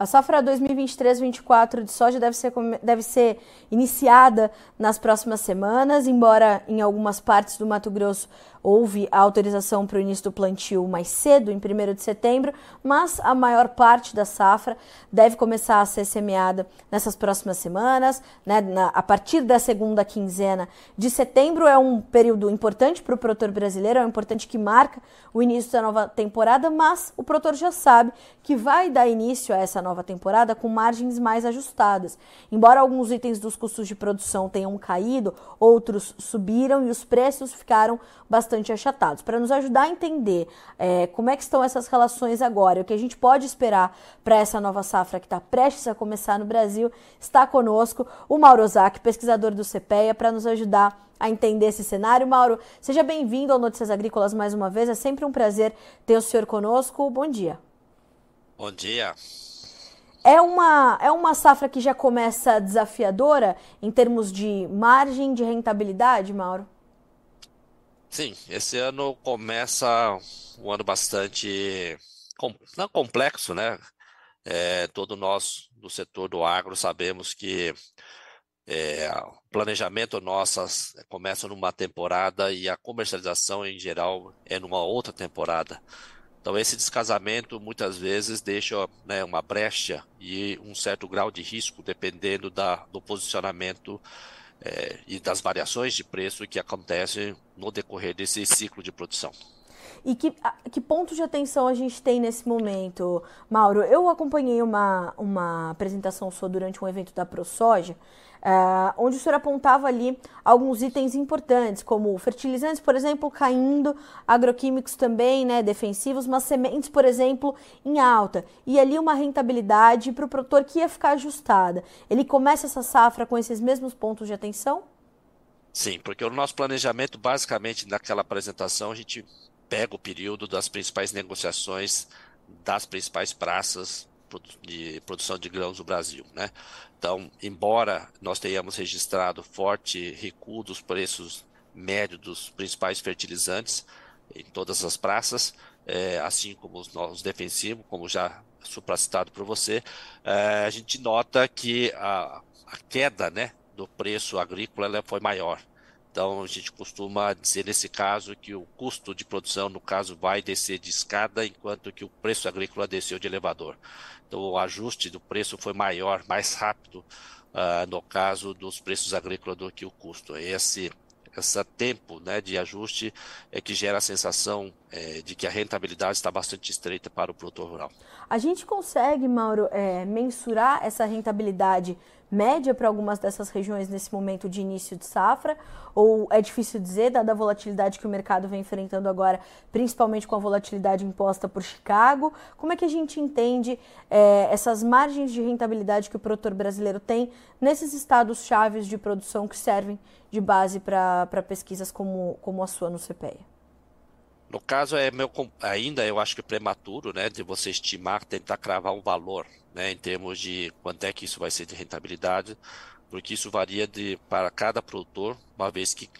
A safra 2023-24 de soja deve ser, deve ser iniciada nas próximas semanas, embora em algumas partes do Mato Grosso houve a autorização para o início do plantio mais cedo, em 1 de setembro, mas a maior parte da safra deve começar a ser semeada nessas próximas semanas. Né? Na, a partir da segunda quinzena de setembro é um período importante para o produtor brasileiro, é um importante que marca o início da nova temporada, mas o produtor já sabe que vai dar início a essa nova temporada com margens mais ajustadas. Embora alguns itens dos custos de produção tenham caído, outros subiram e os preços ficaram bastante achatados. Para nos ajudar a entender é, como é que estão essas relações agora, o que a gente pode esperar para essa nova safra que está prestes a começar no Brasil, está conosco o Mauro Ozaki, pesquisador do CPEA, para nos ajudar a entender esse cenário. Mauro, seja bem-vindo ao Notícias Agrícolas mais uma vez. É sempre um prazer ter o senhor conosco. Bom dia. Bom dia. É uma, é uma safra que já começa desafiadora em termos de margem de rentabilidade, Mauro? Sim, esse ano começa um ano bastante não complexo, né? É, todo nós do setor do agro sabemos que é, o planejamento nossas começa numa temporada e a comercialização em geral é numa outra temporada. Então esse descasamento muitas vezes deixa né, uma brecha e um certo grau de risco dependendo da, do posicionamento é, e das variações de preço que acontecem no decorrer desse ciclo de produção. E que, que ponto de atenção a gente tem nesse momento, Mauro? Eu acompanhei uma, uma apresentação sua durante um evento da ProSoja, Uh, onde o senhor apontava ali alguns itens importantes, como fertilizantes, por exemplo, caindo, agroquímicos também, né, defensivos, mas sementes, por exemplo, em alta. E ali uma rentabilidade para o produtor que ia ficar ajustada. Ele começa essa safra com esses mesmos pontos de atenção? Sim, porque o nosso planejamento, basicamente, naquela apresentação, a gente pega o período das principais negociações das principais praças de produção de grãos do Brasil, né? Então, embora nós tenhamos registrado forte recuo dos preços médios dos principais fertilizantes em todas as praças, é, assim como os, os defensivos, como já supracitado por você, é, a gente nota que a, a queda, né, do preço agrícola foi maior. Então, a gente costuma dizer nesse caso que o custo de produção, no caso, vai descer de escada, enquanto que o preço agrícola desceu de elevador. Então, o ajuste do preço foi maior, mais rápido, uh, no caso dos preços agrícolas, do que o custo. Esse esse tempo né, de ajuste é que gera a sensação é, de que a rentabilidade está bastante estreita para o produtor rural. A gente consegue, Mauro, é, mensurar essa rentabilidade média para algumas dessas regiões nesse momento de início de safra? Ou é difícil dizer, dada a volatilidade que o mercado vem enfrentando agora, principalmente com a volatilidade imposta por Chicago? Como é que a gente entende é, essas margens de rentabilidade que o produtor brasileiro tem nesses estados chaves de produção que servem de base para pesquisas como, como a sua no CPEA? No caso, é meu, ainda eu acho que prematuro, né, de você estimar, tentar cravar um valor, né, em termos de quanto é que isso vai ser de rentabilidade, porque isso varia de para cada produtor, uma vez que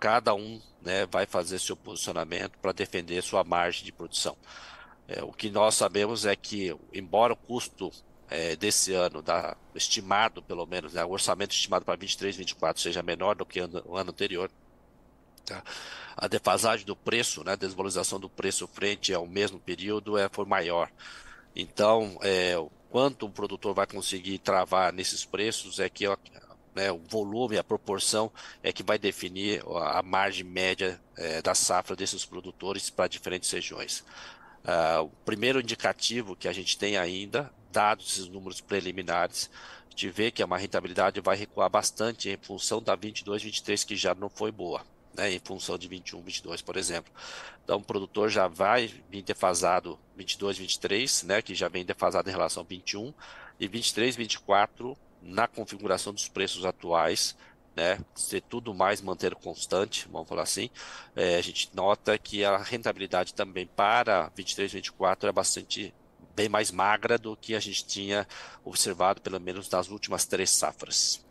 cada um, né, vai fazer seu posicionamento para defender sua margem de produção. É, o que nós sabemos é que, embora o custo é, desse ano, da, estimado pelo menos, né, o orçamento estimado para 23, 24 seja menor do que o ano anterior, Tá? A defasagem do preço, né, a desvalorização do preço frente ao mesmo período é, foi maior. Então, é, quanto o produtor vai conseguir travar nesses preços é que né, o volume, a proporção é que vai definir a margem média é, da safra desses produtores para diferentes regiões. Uh, o primeiro indicativo que a gente tem ainda, dados esses números preliminares, gente vê que a rentabilidade vai recuar bastante em função da 22, 23, que já não foi boa né, em função de 21, 22, por exemplo. Então, o produtor já vai vir defasado 22, 23, né, que já vem defasado em relação a 21, e 23, 24, na configuração dos preços atuais, né, ser tudo mais manter constante, vamos falar assim, é, a gente nota que a rentabilidade também para 23, 24 é bastante bem mais magra do que a gente tinha observado, pelo menos nas últimas três safras.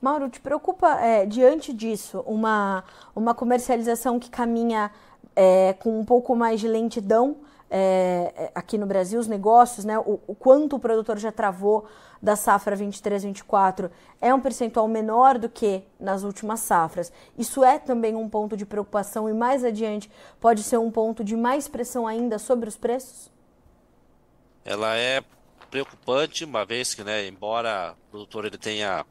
Mauro, te preocupa, é, diante disso, uma, uma comercialização que caminha é, com um pouco mais de lentidão é, aqui no Brasil, os negócios, né, o, o, quanto o produtor já travou da safra 23-24 é um percentual menor do que nas últimas safras. Isso é também um ponto de preocupação e mais adiante pode ser um ponto de mais pressão ainda sobre os preços? Ela é preocupante, uma vez que, né, embora o produtor ele tenha,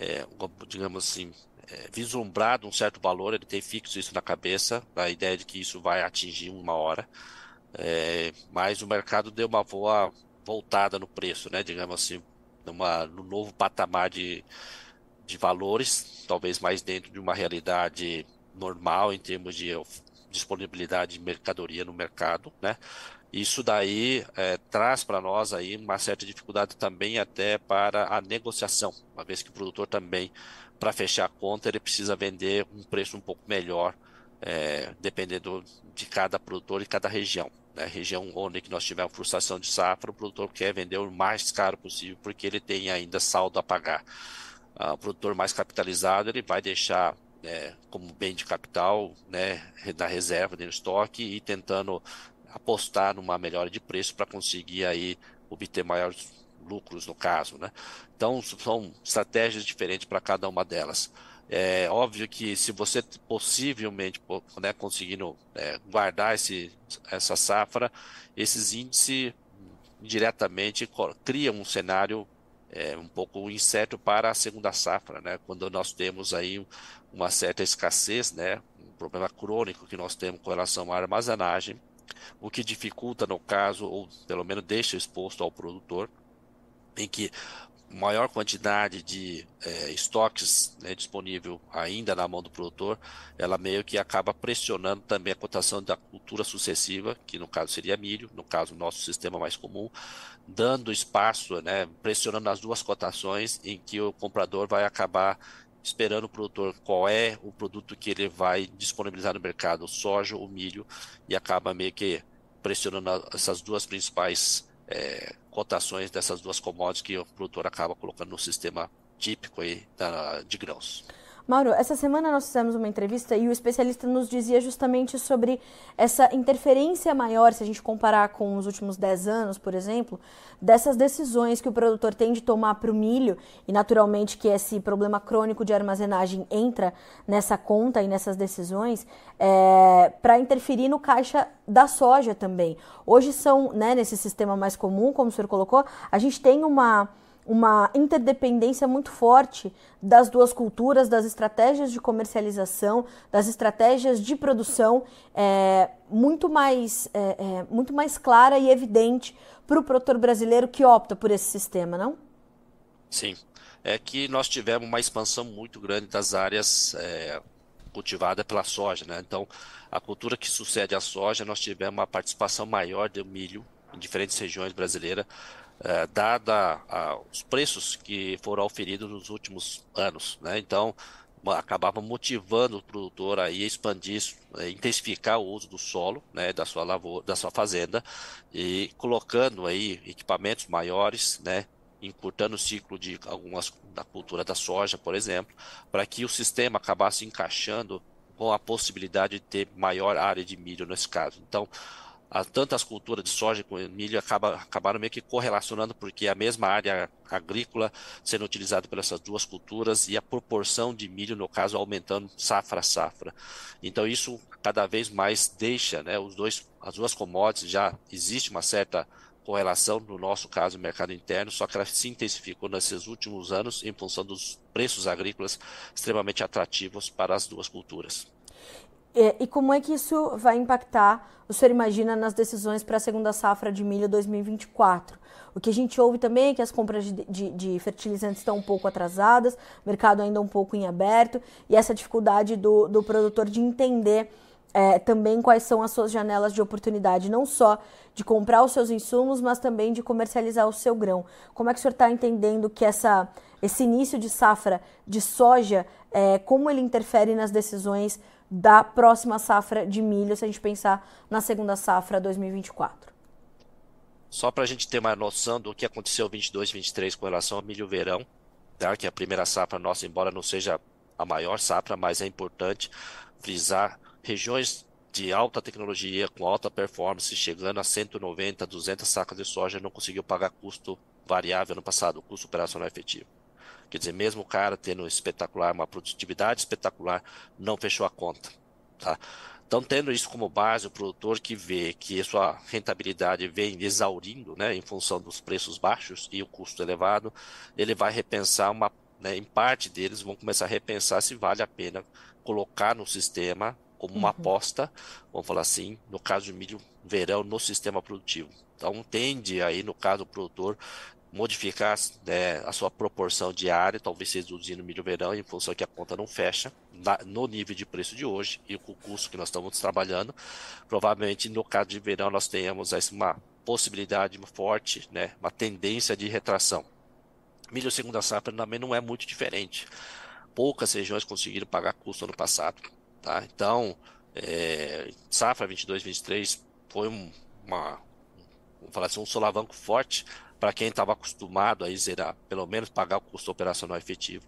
é, digamos assim, é, vislumbrado um certo valor, ele tem fixo isso na cabeça, a ideia de que isso vai atingir uma hora. É, mas o mercado deu uma boa voltada no preço, né? Digamos assim, numa, no novo patamar de, de valores, talvez mais dentro de uma realidade normal em termos de disponibilidade de mercadoria no mercado, né? Isso daí é, traz para nós aí uma certa dificuldade também até para a negociação, uma vez que o produtor também, para fechar a conta, ele precisa vender um preço um pouco melhor, é, dependendo de cada produtor e cada região né, região onde nós tivemos frustração de safra, o produtor quer vender o mais caro possível porque ele tem ainda saldo a pagar. Ah, o produtor mais capitalizado ele vai deixar né, como bem de capital né, na reserva, no estoque e tentando apostar numa melhora de preço para conseguir aí obter maiores lucros no caso, né? Então são estratégias diferentes para cada uma delas. É óbvio que se você possivelmente né, conseguindo é, guardar esse, essa safra, esses índices diretamente criam um cenário é, um pouco incerto para a segunda safra, né? Quando nós temos aí uma certa escassez, né? Um problema crônico que nós temos com relação à armazenagem, o que dificulta no caso, ou pelo menos deixa exposto ao produtor, em que maior quantidade de é, estoques né, disponível ainda na mão do produtor, ela meio que acaba pressionando também a cotação da cultura sucessiva, que no caso seria milho, no caso nosso sistema mais comum, dando espaço, né, pressionando as duas cotações em que o comprador vai acabar esperando o produtor qual é o produto que ele vai disponibilizar no mercado, soja ou milho, e acaba meio que pressionando essas duas principais é, cotações dessas duas commodities que o produtor acaba colocando no sistema típico aí da, de grãos. Mauro, essa semana nós fizemos uma entrevista e o especialista nos dizia justamente sobre essa interferência maior, se a gente comparar com os últimos 10 anos, por exemplo, dessas decisões que o produtor tem de tomar para o milho, e naturalmente que esse problema crônico de armazenagem entra nessa conta e nessas decisões, é, para interferir no caixa da soja também. Hoje são, né, nesse sistema mais comum, como o senhor colocou, a gente tem uma uma interdependência muito forte das duas culturas, das estratégias de comercialização, das estratégias de produção, é, muito, mais, é, é, muito mais clara e evidente para o produtor brasileiro que opta por esse sistema, não? Sim. É que nós tivemos uma expansão muito grande das áreas é, cultivadas pela soja, né? Então, a cultura que sucede à soja, nós tivemos uma participação maior do milho em diferentes regiões brasileiras é, dada a, os preços que foram oferidos nos últimos anos, né? Então acabava motivando o produtor a expandir, é, intensificar o uso do solo, né, da sua lavoura, da sua fazenda e colocando aí equipamentos maiores, né, encurtando o ciclo de algumas da cultura da soja, por exemplo, para que o sistema acabasse encaixando com a possibilidade de ter maior área de milho nesse caso. Então, a, tanto as culturas de soja como milho acaba, acabaram meio que correlacionando, porque a mesma área agrícola sendo utilizada pelas essas duas culturas e a proporção de milho, no caso, aumentando safra a safra. Então, isso cada vez mais deixa né, os dois, as duas commodities, já existe uma certa correlação, no nosso caso, no mercado interno, só que ela se intensificou nesses últimos anos em função dos preços agrícolas extremamente atrativos para as duas culturas. E, e, como é que isso vai impactar, o senhor imagina, nas decisões para a segunda safra de milho 2024? O que a gente ouve também é que as compras de, de, de, fertilizantes estão um pouco atrasadas, mercado ainda um pouco em aberto, e essa dificuldade do, do produtor de entender é, também quais são as suas janelas de oportunidade, não só de comprar os seus insumos, mas também de comercializar o seu grão. Como é que o senhor está entendendo que essa, esse início de safra de soja, é, como ele interfere nas decisões da próxima safra de milho, se a gente pensar na segunda safra 2024. Só para a gente ter uma noção do que aconteceu 22, 23 com relação ao milho verão, tá? que é a primeira safra nossa, embora não seja a maior safra, mas é importante frisar regiões de alta tecnologia, com alta performance, chegando a 190, 200 sacas de soja, não conseguiu pagar custo variável no passado, custo operacional efetivo. Quer dizer, mesmo o cara tendo espetacular, uma produtividade espetacular, não fechou a conta. Tá? Então, tendo isso como base, o produtor que vê que sua rentabilidade vem exaurindo, né, em função dos preços baixos e o custo elevado, ele vai repensar uma, né, em parte deles vão começar a repensar se vale a pena colocar no sistema como uma uhum. aposta, vamos falar assim, no caso de milho verão no sistema produtivo. Então tende aí, no caso do produtor, modificar né, a sua proporção diária, talvez reduzindo milho verão em função que a conta não fecha na, no nível de preço de hoje e com o custo que nós estamos trabalhando. Provavelmente no caso de verão nós tenhamos uma possibilidade forte, né, uma tendência de retração. Milho segunda safra também não é muito diferente. Poucas regiões conseguiram pagar custo ano passado. Tá? Então, é, safra 22-23 foi um, uma, falar assim, um solavanco forte para quem estava acostumado a zerar, pelo menos pagar o custo operacional efetivo.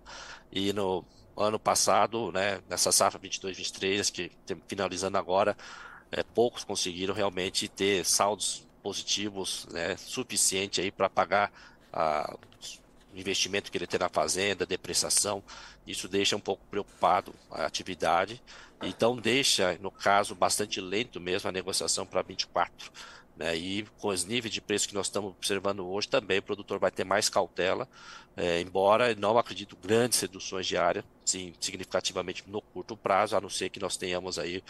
E no ano passado, né, nessa safra 22-23, que finalizando agora, é, poucos conseguiram realmente ter saldos positivos né, suficiente aí para pagar a, o investimento que ele tem na fazenda, depreciação. Isso deixa um pouco preocupado a atividade. Então deixa, no caso, bastante lento mesmo a negociação para 24. Né? E com os níveis de preço que nós estamos observando hoje, também o produtor vai ter mais cautela, é, embora não acredito grandes reduções de área, sim, significativamente no curto prazo, a não ser que nós tenhamos aí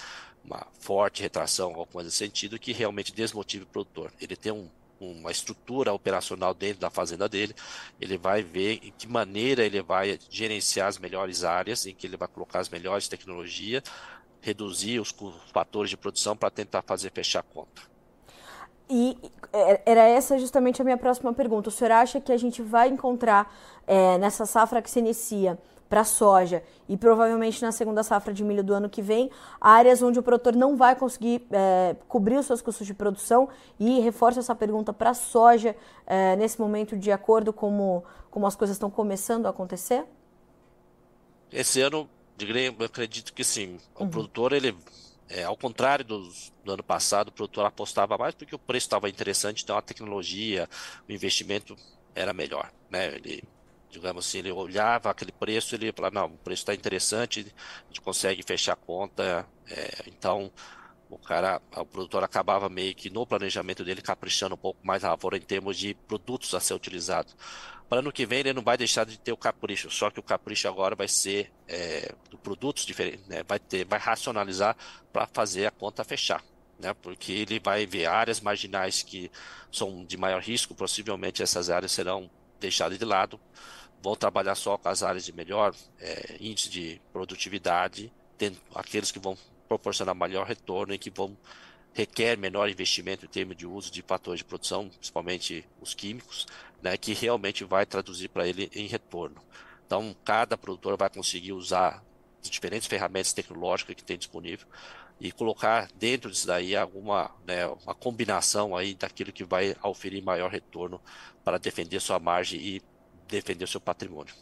uma forte retração, coisa nesse sentido, que realmente desmotive o produtor. Ele tem um uma estrutura operacional dentro da fazenda dele, ele vai ver em que maneira ele vai gerenciar as melhores áreas, em que ele vai colocar as melhores tecnologias, reduzir os fatores de produção para tentar fazer fechar a conta. E é, era essa justamente a minha próxima pergunta. O senhor acha que a gente vai encontrar é, nessa safra que se inicia para soja e provavelmente na segunda safra de milho do ano que vem, áreas onde o produtor não vai conseguir é, cobrir os seus custos de produção e reforço essa pergunta para soja é, nesse momento de acordo como, como as coisas estão começando a acontecer? Esse ano, eu acredito que sim. O uhum. produtor, ele, é, ao contrário do, ano passado, o produtor apostava mais porque o preço estava interessante, então a tecnologia, o investimento era melhor. Né? Ele digamos assim, ele olhava aquele preço, ele falava, não, o preço está interessante, a gente consegue fechar a conta, é, então o cara, o produtor acabava meio que no planejamento dele caprichando um pouco mais a lavoura em termos de produtos a ser utilizados. Para ano que vem ele não vai deixar de ter o capricho, só que o capricho agora vai ser é, produtos diferentes, né? vai ter, vai racionalizar para fazer a conta fechar. Né, porque ele vai ver áreas marginais que são de maior risco, possivelmente essas áreas serão deixadas de lado vão trabalhar só com as áreas de melhor é, índice de produtividade, tendo aqueles que vão proporcionar maior retorno e que vão requer menor investimento em termos de uso de fatores de produção, principalmente os químicos, né, que realmente vai traduzir para ele em retorno. Então, cada produtor vai conseguir usar as diferentes ferramentas tecnológicas que tem disponível e colocar dentro disso daí alguma né, uma combinação aí daquilo que vai oferir maior retorno para defender sua margem e defender seu patrimônio.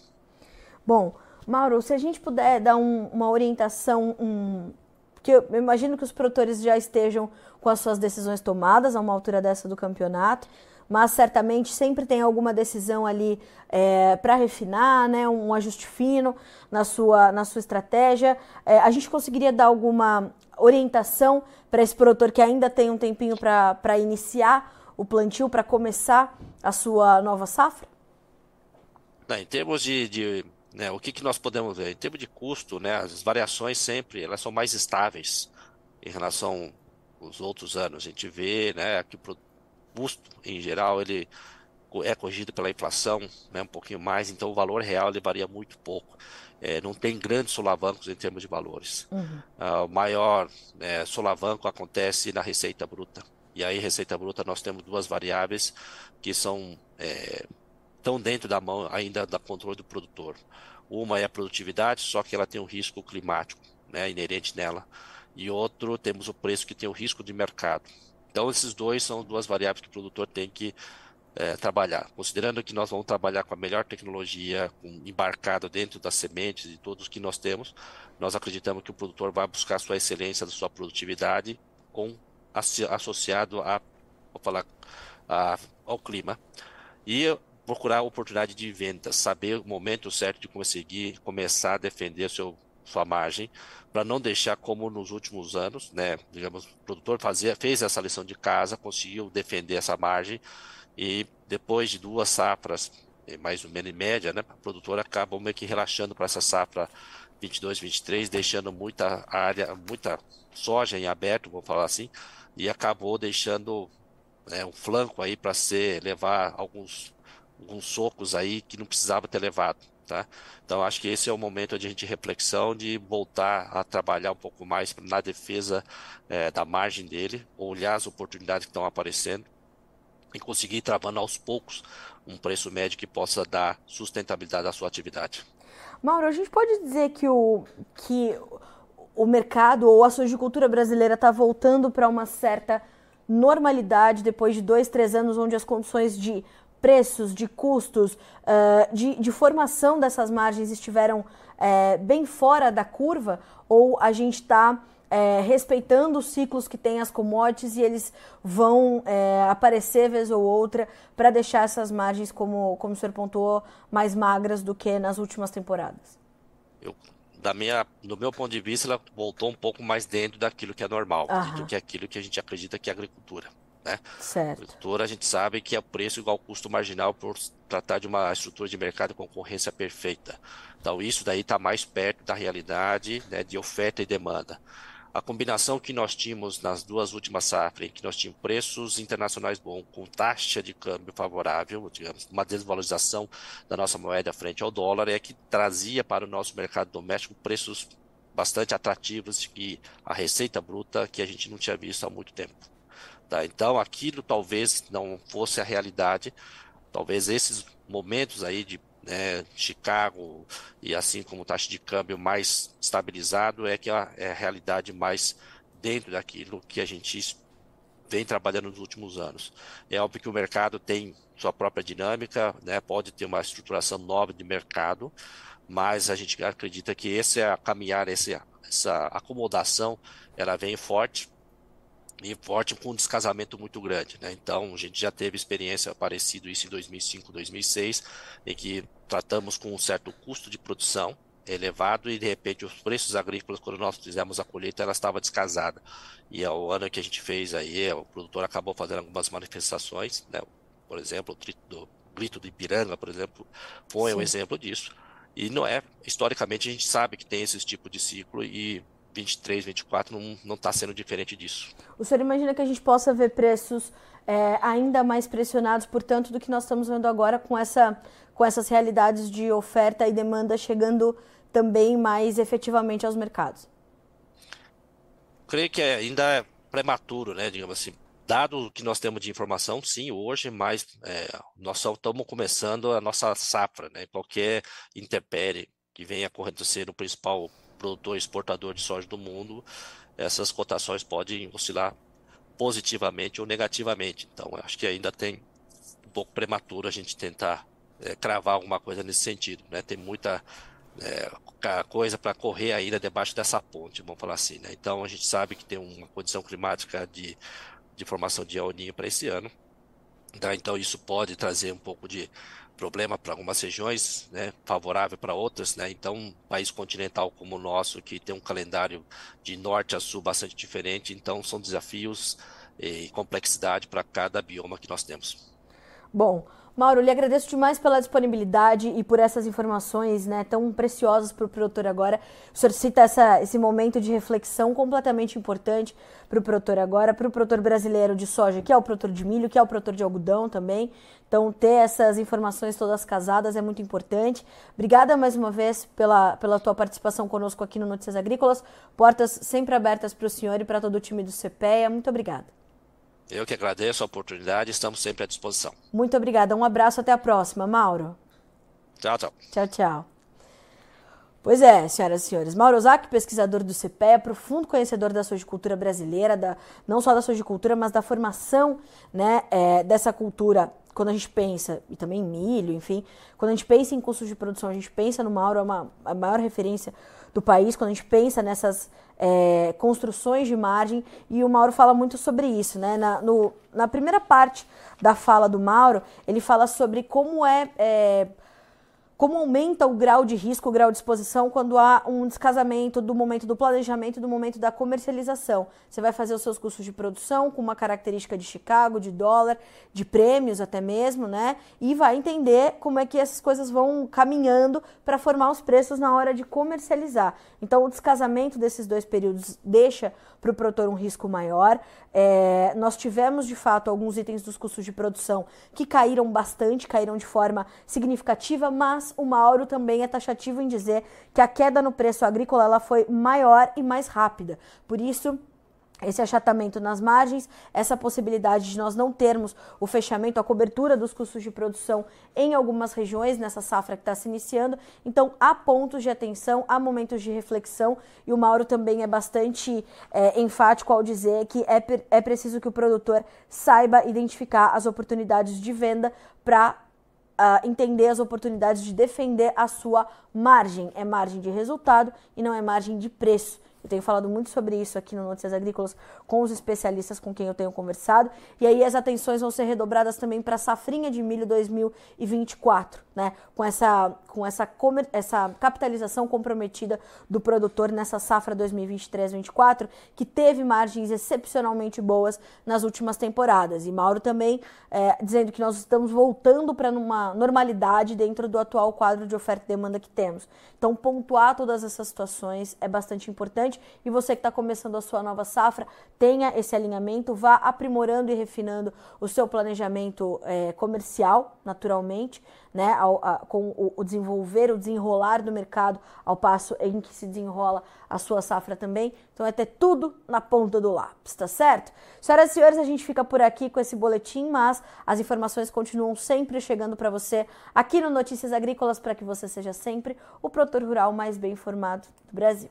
Bom, Mauro, se a gente puder dar um, uma orientação, um, porque eu imagino que os produtores já estejam com as suas decisões tomadas a uma altura dessa do campeonato, mas certamente sempre tem alguma decisão ali é, para refinar, né, um ajuste fino na sua, na sua estratégia. É, a gente conseguiria dar alguma orientação para esse produtor que ainda tem um tempinho para iniciar o plantio, para começar a sua nova safra? em termos de, de né, o que, que nós podemos ver? Em termos de custo, né, as variações sempre elas são mais estáveis em relação aos outros anos. A gente vê né, que o custo, em geral, ele é corrigido pela inflação né, um pouquinho mais, então o valor real ele varia muito pouco. É, não tem grandes solavancos em termos de valores. Uhum. Uh, o maior é, solavanco acontece na receita bruta. E aí, receita bruta, nós temos duas variáveis que são é, estão dentro da mão ainda da controle do produtor. Uma é a produtividade, só que ela tem um risco climático né, inerente nela. E outro, temos o preço que tem o risco de mercado. Então, esses dois são duas variáveis que o produtor tem que é, trabalhar. Considerando que nós vamos trabalhar com a melhor tecnologia, com, embarcado dentro das sementes e todos que nós temos, nós acreditamos que o produtor vai buscar sua excelência sua produtividade com associado a, vou falar, a, ao clima. E procurar oportunidade de venda, saber o momento certo de conseguir começar a defender seu, sua margem, para não deixar como nos últimos anos, né? Digamos, o produtor fazia, fez essa lição de casa, conseguiu defender essa margem e depois de duas safras, eh, mais ou menos em média, né, a produtora acaba meio que relaxando para essa safra 22, 23, deixando muita área, muita soja em aberto, vamos falar assim, e acabou deixando né, um flanco aí para ser levar alguns alguns socos aí que não precisava ter levado, tá? Então acho que esse é o momento de a gente reflexão de voltar a trabalhar um pouco mais na defesa é, da margem dele, olhar as oportunidades que estão aparecendo e conseguir ir travando aos poucos um preço médio que possa dar sustentabilidade à sua atividade. Mauro, a gente pode dizer que o, que o mercado ou a sojicultura brasileira está voltando para uma certa normalidade depois de dois, três anos onde as condições de preços, de custos, uh, de, de, formação dessas margens estiveram uh, bem fora da curva? Ou a gente está é, respeitando os ciclos que tem as commodities e eles vão é, aparecer vez ou outra para deixar essas margens, como, como o senhor pontuou, mais magras do que nas últimas temporadas? Eu, da minha, do meu ponto de vista, ela voltou um pouco mais dentro daquilo que é normal, do que aquilo que a gente acredita que é agricultura. Né? Certo. Agricultura, a gente sabe que é preço igual custo marginal por tratar de uma estrutura de mercado com concorrência perfeita. Então, isso daí está mais perto da realidade né, de oferta e demanda a combinação que nós tínhamos nas duas últimas safras, em que nós tínhamos preços internacionais bons, com taxa de câmbio favorável, digamos, uma desvalorização da nossa moeda frente ao dólar, é que trazia para o nosso mercado doméstico preços bastante atrativos e a receita bruta que a gente não tinha visto há muito tempo. Tá? Então, aquilo talvez não fosse a realidade, talvez esses momentos aí de né, Chicago e assim como taxa de câmbio mais estabilizado é que é a realidade mais dentro daquilo que a gente vem trabalhando nos últimos anos. É óbvio que o mercado tem sua própria dinâmica, né, pode ter uma estruturação nova de mercado, mas a gente acredita que esse é a caminhar, esse, essa acomodação, ela vem forte e forte com um descasamento muito grande. Né? Então, a gente já teve experiência parecido isso em 2005, 2006, em que tratamos com um certo custo de produção elevado e de repente os preços agrícolas quando nós fizemos a colheita ela estava descasada e é o ano que a gente fez aí o produtor acabou fazendo algumas manifestações né? por exemplo o grito do Ipiranga por exemplo foi Sim. um exemplo disso e não é historicamente a gente sabe que tem esse tipo de ciclo e 23, 24 não está sendo diferente disso. O senhor imagina que a gente possa ver preços é, ainda mais pressionados, portanto, do que nós estamos vendo agora com, essa, com essas realidades de oferta e demanda chegando também mais efetivamente aos mercados? Creio que ainda é prematuro, né? Digamos assim, dado o que nós temos de informação, sim, hoje, mas é, nós só estamos começando a nossa safra, né? Qualquer intempérie que venha acontecer no principal produtor exportador de soja do mundo, essas cotações podem oscilar positivamente ou negativamente. Então, acho que ainda tem um pouco prematuro a gente tentar é, cravar alguma coisa nesse sentido. Né? Tem muita é, coisa para correr ainda debaixo dessa ponte, vamos falar assim. Né? Então, a gente sabe que tem uma condição climática de, de formação de El para esse ano. Tá? Então, isso pode trazer um pouco de problema para algumas regiões, né, favorável para outras, né? Então, um país continental como o nosso, que tem um calendário de norte a sul bastante diferente, então são desafios e complexidade para cada bioma que nós temos. Bom, Mauro, lhe agradeço demais pela disponibilidade e por essas informações né, tão preciosas para o produtor agora. O senhor cita essa, esse momento de reflexão completamente importante para o produtor agora, para o produtor brasileiro de soja, que é o produtor de milho, que é o produtor de algodão também. Então, ter essas informações todas casadas é muito importante. Obrigada mais uma vez pela, pela tua participação conosco aqui no Notícias Agrícolas. Portas sempre abertas para o senhor e para todo o time do CPEA. Muito obrigada. Eu que agradeço a oportunidade, estamos sempre à disposição. Muito obrigada, um abraço, até a próxima, Mauro. Tchau, tchau. Tchau, tchau. Pois é, senhoras e senhores. Mauro Ozaki, pesquisador do CPE, profundo conhecedor da sojicultura brasileira, da, não só da sojicultura, mas da formação né, é, dessa cultura. Quando a gente pensa, e também milho, enfim, quando a gente pensa em custos de produção, a gente pensa no Mauro, é uma, a maior referência do país, quando a gente pensa nessas é, construções de margem, e o Mauro fala muito sobre isso. Né? Na, no, na primeira parte da fala do Mauro, ele fala sobre como é, é como aumenta o grau de risco, o grau de exposição quando há um descasamento do momento do planejamento e do momento da comercialização. Você vai fazer os seus custos de produção com uma característica de Chicago, de dólar, de prêmios até mesmo, né? E vai entender como é que essas coisas vão caminhando para formar os preços na hora de comercializar. Então, o descasamento desses dois períodos deixa para o produtor um risco maior. É, nós tivemos, de fato, alguns itens dos custos de produção que caíram bastante, caíram de forma significativa, mas o Mauro também é taxativo em dizer que a queda no preço agrícola ela foi maior e mais rápida. Por isso, esse achatamento nas margens, essa possibilidade de nós não termos o fechamento, a cobertura dos custos de produção em algumas regiões nessa safra que está se iniciando. Então, há pontos de atenção, há momentos de reflexão e o Mauro também é bastante é, enfático ao dizer que é, é preciso que o produtor saiba identificar as oportunidades de venda para Uh, entender as oportunidades de defender a sua margem. É margem de resultado e não é margem de preço. Eu tenho falado muito sobre isso aqui no Notícias Agrícolas com os especialistas com quem eu tenho conversado. E aí as atenções vão ser redobradas também para a safrinha de milho 2024, né? Com essa, com essa, essa capitalização comprometida do produtor nessa safra 2023-24, que teve margens excepcionalmente boas nas últimas temporadas. E Mauro também é, dizendo que nós estamos voltando para uma normalidade dentro do atual quadro de oferta e demanda que temos. Então, pontuar todas essas situações é bastante importante E você que está começando a sua nova safra, tenha esse alinhamento, vá aprimorando e refinando o seu planejamento é, comercial, naturalmente, né, ao, a, com o, o, desenvolver, o desenrolar do mercado ao passo em que se desenrola a sua safra também. Então é ter tudo na ponta do lápis, tá certo? Senhoras e senhores, a gente fica por aqui com esse boletim, mas as informações continuam sempre chegando para você aqui no Notícias Agrícolas para que você seja sempre o produtor rural mais bem informado do Brasil.